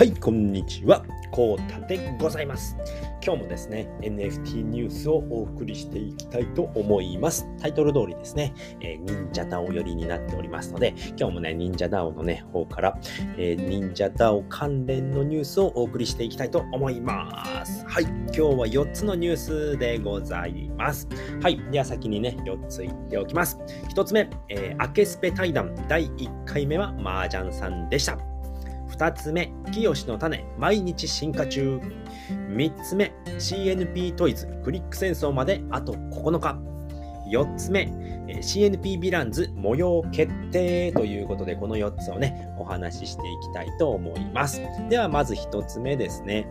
はい、こんにちは。こうたでございます。今日もですね、NFT ニュースをお送りしていきたいと思います。タイトル通りですね、えー、忍者 DAO 寄りになっておりますので、今日もね、忍者 DAO のね、方から、えー、忍者 DAO 関連のニュースをお送りしていきたいと思います。はい、今日は4つのニュースでございます。はい、では先にね、4つ言っておきます。1つ目、えー、アケスペ対談第1回目は麻雀さんでした。2つ目、清の種、毎日進化中。3つ目、CNP トイズ、クリック戦争まであと9日。4つ目、CNP ヴィランズ模様決定ということで、この4つをね、お話ししていきたいと思います。では、まず1つ目ですね。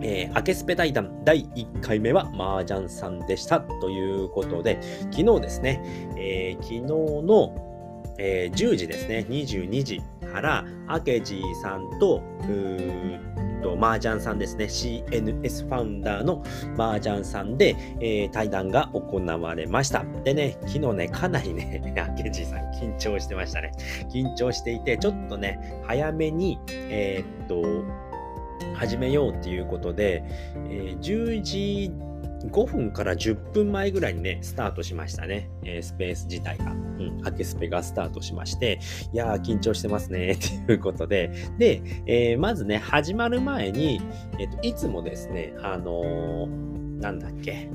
えー、アケスペ対談第1回目は麻雀さんでしたということで、昨日ですね、えー、昨日のえー、10時ですね、22時から、アケジーさんと、うーと、麻雀さんですね、CNS ファウンダーの麻雀さんで、えー、対談が行われました。でね、昨日ね、かなりね、アケジーさん緊張してましたね。緊張していて、ちょっとね、早めに、えー、っと、始めようっていうことで、えー、10時5分から10分前ぐらいにね、スタートしましたね。えー、スペース自体が。うん、アケスペがスタートしまして、いやー、緊張してますね、っていうことで。で、えー、まずね、始まる前に、えっ、ー、と、いつもですね、あのーなんだっけ、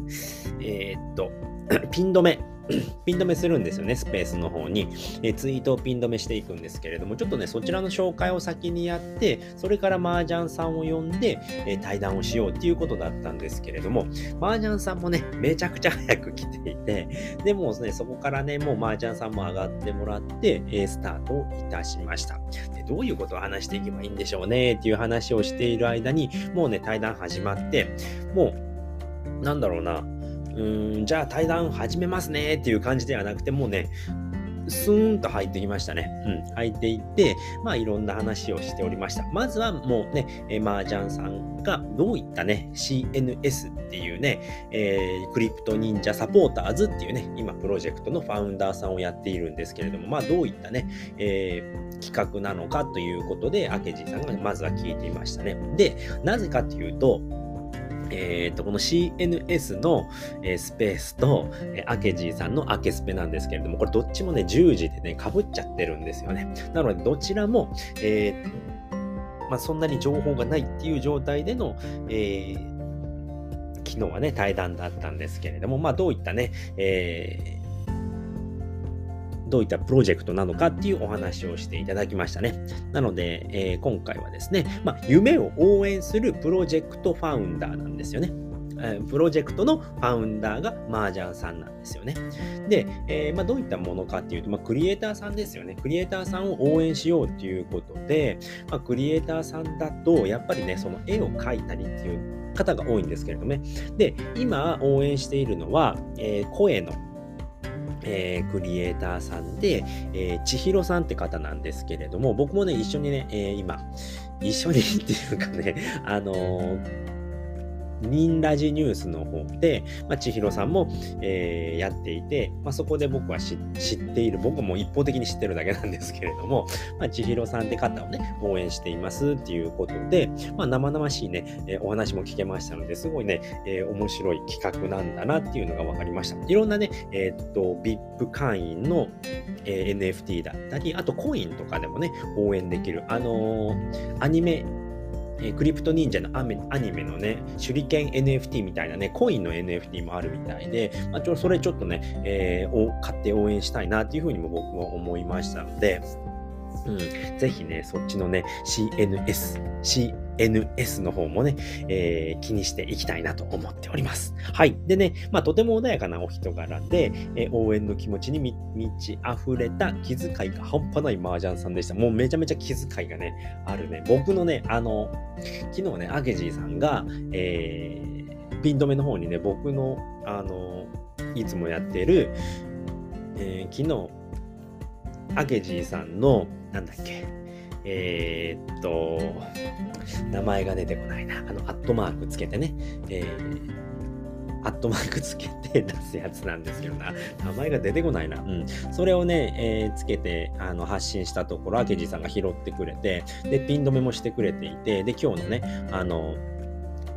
えっと、ピン止め。ピン止めするんですよね、スペースの方に、えツイートをピン止めしていくんですけれども、ちょっとね、そちらの紹介を先にやって、それから麻雀さんを呼んで、え対談をしようっていうことだったんですけれども、麻雀さんもね、めちゃくちゃ早く来ていて、でもね、そこからね、もう麻雀さんも上がってもらって、えスタートいたしました。で、どういうことを話していけばいいんでしょうねっていう話をしている間に、もうね、対談始まって、もう、なんだろうな、うん、じゃあ対談始めますねっていう感じではなくて、もうね、スーンと入ってきましたね。うん、入っていって、まあいろんな話をしておりました。まずはもうね、えー、麻雀さんがどういったね、CNS っていうね、えー、クリプト忍者サポーターズっていうね、今プロジェクトのファウンダーさんをやっているんですけれども、まあどういったね、えー、企画なのかということで、明治さんがまずは聞いていましたね。で、なぜかっていうと、えっ、ー、と、この CNS の、えー、スペースと、えー、アケジーさんのアケスペなんですけれども、これどっちもね、10時でね、かぶっちゃってるんですよね。なので、どちらも、えー、まあ、そんなに情報がないっていう状態での、えー、昨日はね、対談だったんですけれども、まあ、どういったね、えーどういったプロジェクトなのかっていうお話をしていただきましたね。なので、えー、今回はですね、まあ、夢を応援するプロジェクトファウンダーなんですよね。プロジェクトのファウンダーが麻雀さんなんですよね。で、えー、まあ、どういったものかっていうと、まあ、クリエイターさんですよね。クリエイターさんを応援しようっていうことで、まあ、クリエイターさんだと、やっぱりね、その絵を描いたりっていう方が多いんですけれどもね。で、今応援しているのは、えー、声のえー、クリエイターさんで、えー、千尋さんって方なんですけれども、僕もね、一緒にね、えー、今、一緒にっていうかね、あのーニンラジニュースの方で、まあ、千尋さんも、えー、やっていて、まあ、そこで僕は知っている、僕も一方的に知ってるだけなんですけれども、まあ、千尋さんって方をね、応援していますっていうことで、まあ、生々しいね、えー、お話も聞けましたので、すごいね、えー、面白い企画なんだなっていうのが分かりました。いろんなね、えー、っと、VIP 会員の、えー、NFT だったり、あとコインとかでもね、応援できる、あのー、アニメえクリプト忍者のアニメのね、手裏剣 NFT みたいなね、コインの NFT もあるみたいで、まあ、ちょそれちょっとね、えー、買って応援したいなっていうふうにも僕は思いましたので、うん、ぜひね、そっちのね、CNS、NS の方もね、えー、気にしていきたいなと思っております。はい。でね、まあ、とても穏やかなお人柄で、えー、応援の気持ちに満ち溢れた気遣いが半端ない麻雀さんでした。もうめちゃめちゃ気遣いがね、あるね。僕のね、あの、昨日ね、アゲジーさんが、えー、ピン止めの方にね、僕の、あの、いつもやってる、えー、昨日、アゲジーさんの、なんだっけ、えー、っと、名前が出てこないな。あの、アットマークつけてね、えーアットマークつけて出すやつなんですけどな。名前が出てこないな。うん。それをね、えー、つけてあの発信したところ、明治さんが拾ってくれて、で、ピン止めもしてくれていて、で、今日のね、あの、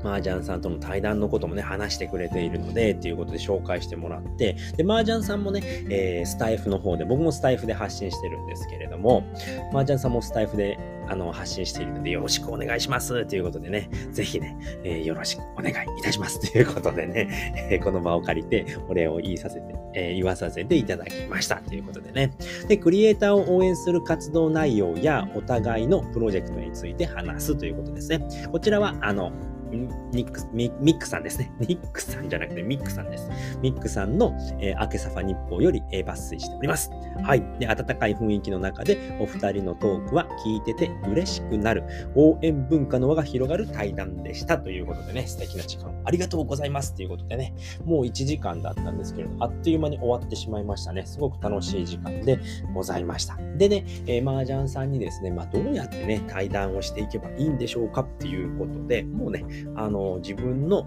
麻雀さんとの対談のこともね、話してくれているので、っていうことで紹介してもらって、で、麻雀さんもね、えー、スタイフの方で、僕もスタイフで発信してるんですけれども、麻雀さんもスタイフであの発信しているので、よろしくお願いしますということでね、ぜひね、えー、よろしくお願いいたしますということでね、えー、この場を借りてお礼を言いさせて、えー、言わさせていただきましたということでね。で、クリエイターを応援する活動内容やお互いのプロジェクトについて話すということですね。こちらは、あの、ニックミックさんですね。ニックさんじゃなくてミックさんです。ミックさんの、えー、明けサファ日報より、えー、抜粋しております。はい。で、温かい雰囲気の中でお二人のトークは聞いてて嬉しくなる応援文化の輪が広がる対談でしたということでね、素敵な時間ありがとうございますということでね、もう1時間だったんですけれど、あっという間に終わってしまいましたね。すごく楽しい時間でございました。でね、えー、麻雀さんにですね、まあ、どうやってね、対談をしていけばいいんでしょうかっていうことで、もうね、あの、自分の、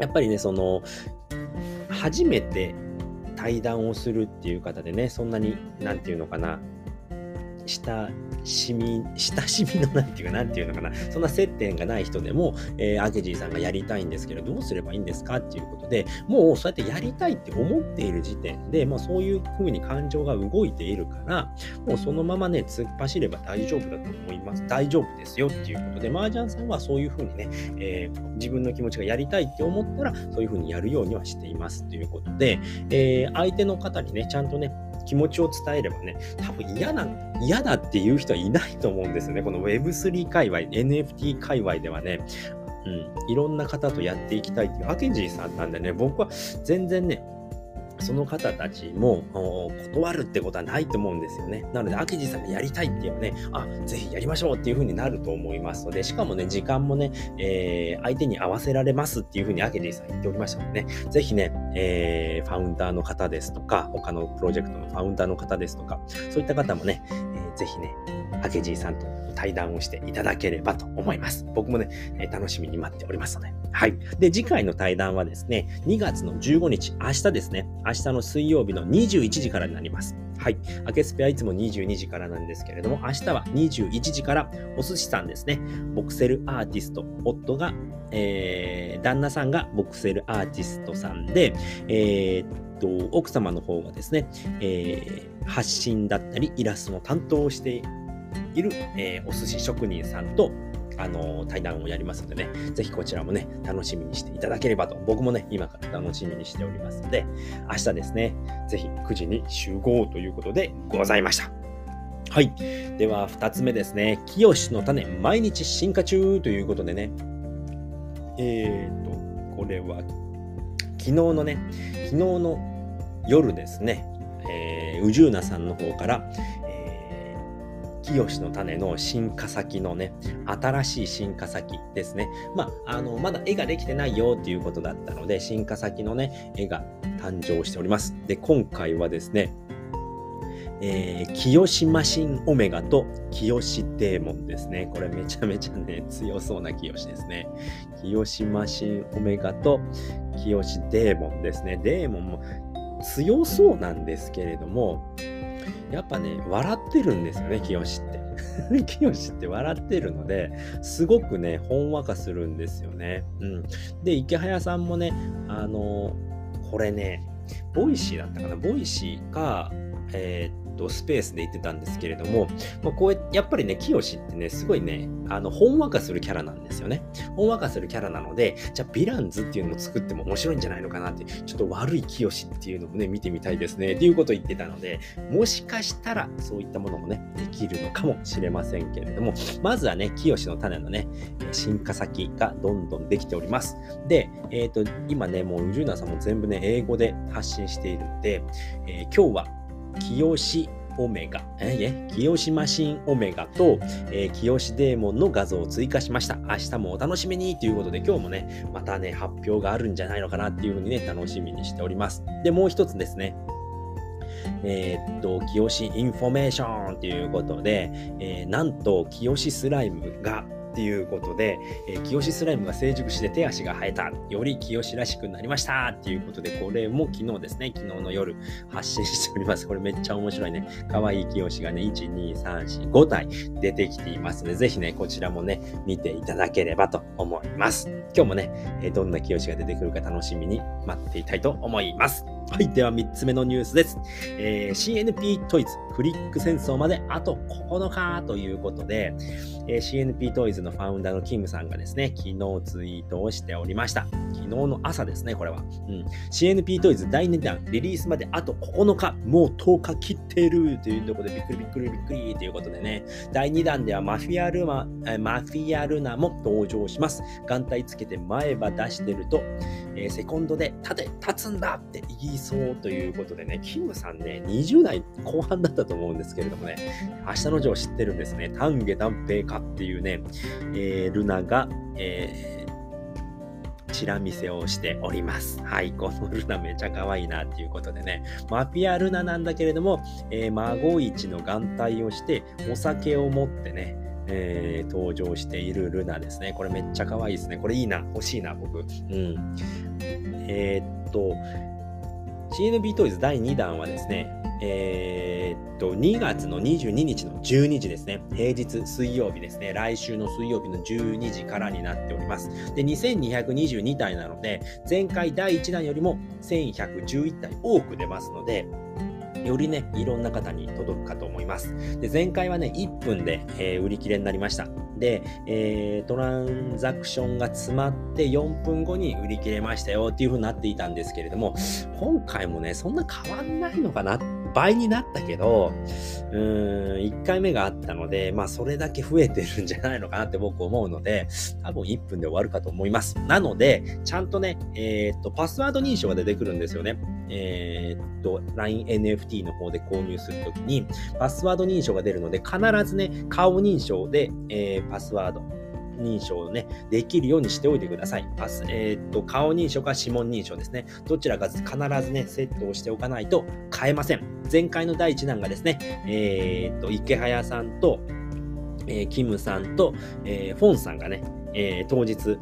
やっぱりね、その、初めて対談をするっていう方でね、そんなに、なんていうのかな、したしみ、親しみのなんていうか、なんていうのかな、そんな接点がない人でも、えー、アゲジーさんがやりたいんですけど、どうすればいいんですかっていうことで、もうそうやってやりたいって思っている時点で、まあそういうふうに感情が動いているから、もうそのままね、突っ走れば大丈夫だと思います。大丈夫ですよっていうことで、麻雀さんはそういうふうにね、えー、自分の気持ちがやりたいって思ったら、そういうふうにやるようにはしていますということで、えー、相手の方にね、ちゃんとね、気持ちを伝えればね、多分嫌な、嫌だっていう人はいないと思うんですよね。この Web3 界隈、NFT 界隈ではね、うん、いろんな方とやっていきたいっていう、アケジーさんなんでね、僕は全然ね、その方たちも断るってことはないと思うんですよね。なので、明治さんがやりたいって言えばね、あ、ぜひやりましょうっていう風になると思いますので、しかもね、時間もね、えー、相手に合わせられますっていう風に明治さん言っておりましたのでね、ぜひね、えー、ファウンダーの方ですとか、他のプロジェクトのファウンダーの方ですとか、そういった方もね、ぜひね、明治さんと対談をしていただければと思います。僕もね、え、楽しみに待っておりますので。はい。で、次回の対談はですね、2月の15日、明日ですね、明日の水曜日の21時からになります。はい。アケスペはいつも22時からなんですけれども、明日は21時からお寿司さんですね。ボクセルアーティスト、夫が、えー、旦那さんがボクセルアーティストさんで、えー、と、奥様の方がですね、えー、発信だったり、イラストの担当をしている、えー、お寿司職人さんと、あの対談をやりますのでね、ぜひこちらもね、楽しみにしていただければと、僕もね、今から楽しみにしておりますので、明日ですね、ぜひ9時に集合ということでございました。はい。では、2つ目ですね。清の種、毎日進化中ということでね。えーと、これは、昨日のね、昨日の夜ですね、えー、宇宙なさんの方から、えー清の種の進化先のね、新しい進化先ですね。まあ、あの、まだ絵ができてないよっていうことだったので、進化先のね、絵が誕生しております。で、今回はですね、えー、清マシンオメガと清デーモンですね。これめちゃめちゃね、強そうな清ですね。清マシンオメガと清デーモンですね。デーモンも強そうなんですけれども、やっぱね、笑ってるんですよね、清って。清って笑ってるので、すごくね、ほんわかするんですよね。うん。で、池早さんもね、あの、これね、 Voicy だったかな、 Voicy か、えー、っと、スペースで言ってたんですけれども、まあ、こうやっぱりね、清ってね、すごいね、あの、ほんわかするキャラなんですよね。ほんわかするキャラなので、じゃあ、ヴィランズっていうのを作っても面白いんじゃないのかなって、ちょっと悪い清っていうのもね、見てみたいですね、っていうことを言ってたので、もしかしたら、そういったものもね、できるのかもしれませんけれども、まずはね、清の種のね、進化先がどんどんできております。で、えっ、ー、と、今ね、もう、ジューナさんも全部ね、英語で発信しているので、えー、今日は清オメガ、えー、清マシンオメガと、えー、清デーモンの画像を追加しました。明日もお楽しみにということで、今日もね、またね、発表があるんじゃないのかなっていうふうにね、楽しみにしております。で、もう一つですね。えー、っと、清インフォメーションということで、えー、なんと、清スライムが、っていうことで、えー、清スライムが成熟して手足が生えた。より清らしくなりましたっていうことで、これも昨日ですね、昨日の夜発信しております。これめっちゃ面白いね。可愛い清がね、1、2、3、4、5体出てきていますので、ぜひね、こちらもね、見ていただければと思います。今日もね、えどんな清が出てくるか楽しみに待っていたいと思います。はい。では3つ目のニュースです。えー、CNP トイズフリック戦争まであと9日ということで、えー、CNP トイズのファウンダーのキムさんがですね、昨日ツイートをしておりました。昨日の朝ですね、これは。うん、CNP トイズ第2弾リリースまであと9日、もう10日切ってるというところでびっくりびっくりびっくりということでね、第2弾ではマフィアルマ、マフィアルナも登場します。眼帯つけて前歯出してると、えー、セコンドで立て、立つんだって言いそうということでね、キムさんね、20代後半だったと思うんですけれどもね、明日のジョー知ってるんですね。丹下断平かっていうね、えー、ルナが、えー、チラ見せをしております。はい、このルナめちゃ可愛いなっていうことでね、マピアルナなんだけれども、えー、孫市の眼帯をして、お酒を持ってね、えー、登場しているルナですね。これめっちゃ可愛いですね。これいいな。欲しいな、僕。うん。えー、っと、CNB トイズ第2弾はですね、えー、っと、2月の22日の12時ですね。平日水曜日ですね。来週の水曜日の12時からになっております。で、2222体なので、前回第1弾よりも1111体多く出ますので、よりね、いろんな方に届くかと思います。で、前回はね、1分で、えー、売り切れになりました。で、えー、トランザクションが詰まって4分後に売り切れましたよっていう風になっていたんですけれども、今回もね、そんな変わんないのかなって倍になったけど、うーん、1回目があったので、まあそれだけ増えてるんじゃないのかなって僕思うので、多分1分で終わるかと思います。なので、ちゃんとね、えー、っと、パスワード認証が出てくるんですよね。えー、っと、LINENFT の方で購入するときに、パスワード認証が出るので、必ずね、顔認証で、えー、パスワード、認証をね、できるようにしておいてください。パス、えー、っと、顔認証か指紋認証ですね。どちらか必ずね、セットをしておかないと買えません。前回の第1弾がですね、えー、っと、池早さんと、えー、キムさんと、えー、フォンさんがね、え、当日、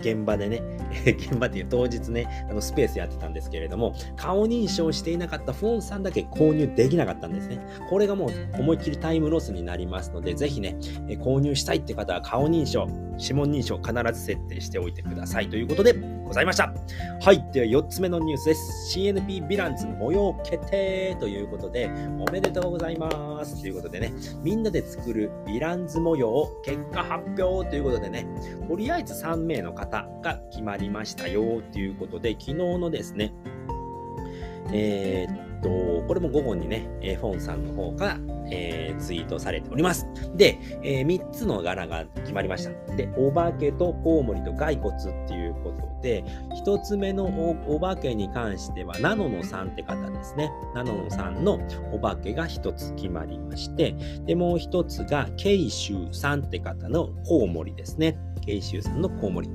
現場でね、現場っていう当日ね、あのスペースやってたんですけれども、顔認証していなかったフォンさんだけ購入できなかったんですね。これがもう思いっきりタイムロスになりますので、ぜひね、購入したいって方は顔認証、指紋認証必ず設定しておいてくださいということでございました。はい。では4つ目のニュースです。CNP ヴィランズ模様決定ということで、おめでとうございます。ということでね、みんなで作るヴィランズ模様結果発表ということでね、とりあえず3名の方が決まりましたよということで、昨日のですね、えー、っと、これも午後にね、フォンさんの方からえー、ツイートされております。で、えー、3つの柄が決まりました。で、お化けとコウモリと骸骨っていうことで、1つ目のお化けに関しては、ナノの3って方ですね。ナノの3のお化けが1つ決まりまして、で、もう1つが、ケイシュウさんって方のコウモリですね。ケイシュウさんのコウモリ。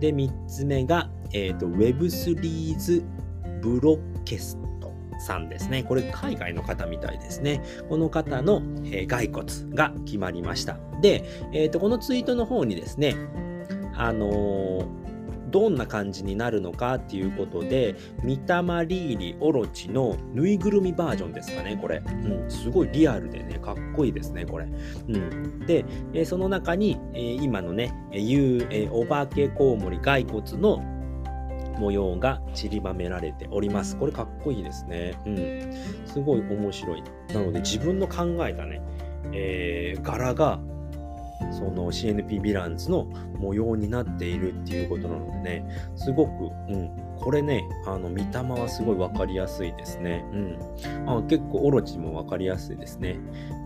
で、3つ目が、えっ、ー、と、Web3 ブロッケスさんですね。これ海外の方みたいですね。この方の、えー、骸骨が決まりました。で、えーと、このツイートの方にですね、あのーどんな感じになるのかっていうことで、ミタマリーリオロチのぬいぐるみバージョンですかね、これ。うん、すごいリアルでね、かっこいいですね、これ。うん、で、えその中に、え今のね、言う、えお化けコウモリ骸骨の模様が散りばめられております。これかっこいいですね。うん。すごい面白い。なので自分の考えたね、えー、柄がその CNP ヴィランズの模様になっているっていうことなのでね、すごく、うん、これね、あの、見た目はすごいわかりやすいですね。うん。あ結構、オロチもわかりやすいですね。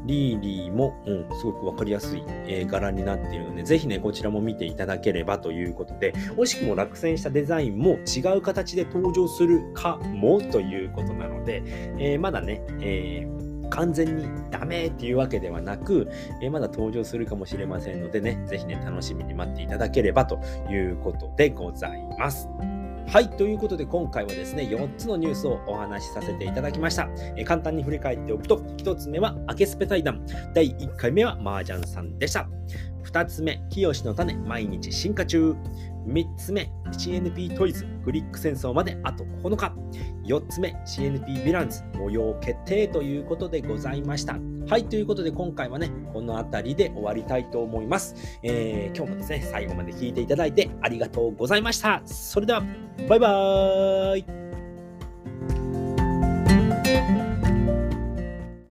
リーリーも、うん、すごくわかりやすい、えー、柄になっているので、ぜひね、こちらも見ていただければということで、惜しくも落選したデザインも違う形で登場するかもということなので、えー、まだね、えー完全にダメっていうわけではなく、えまだ登場するかもしれませんのでね、ぜひね、楽しみに待っていただければということでございます。はい、ということで今回はですね、4つのニュースをお話しさせていただきました。え簡単に振り返っておくと、1つ目は明けスペ対談、第1回目は麻雀さんでした。2つ目、清の種、毎日進化中。3つ目、CNP トイズ、グリック戦争まであと9日。4つ目、CNP ヴィランズ、模様決定ということでございました。はい、ということで今回はね、この辺りで終わりたいと思います。えー、今日もですね、最後まで聞いていただいてありがとうございました。それでは、バイバーイ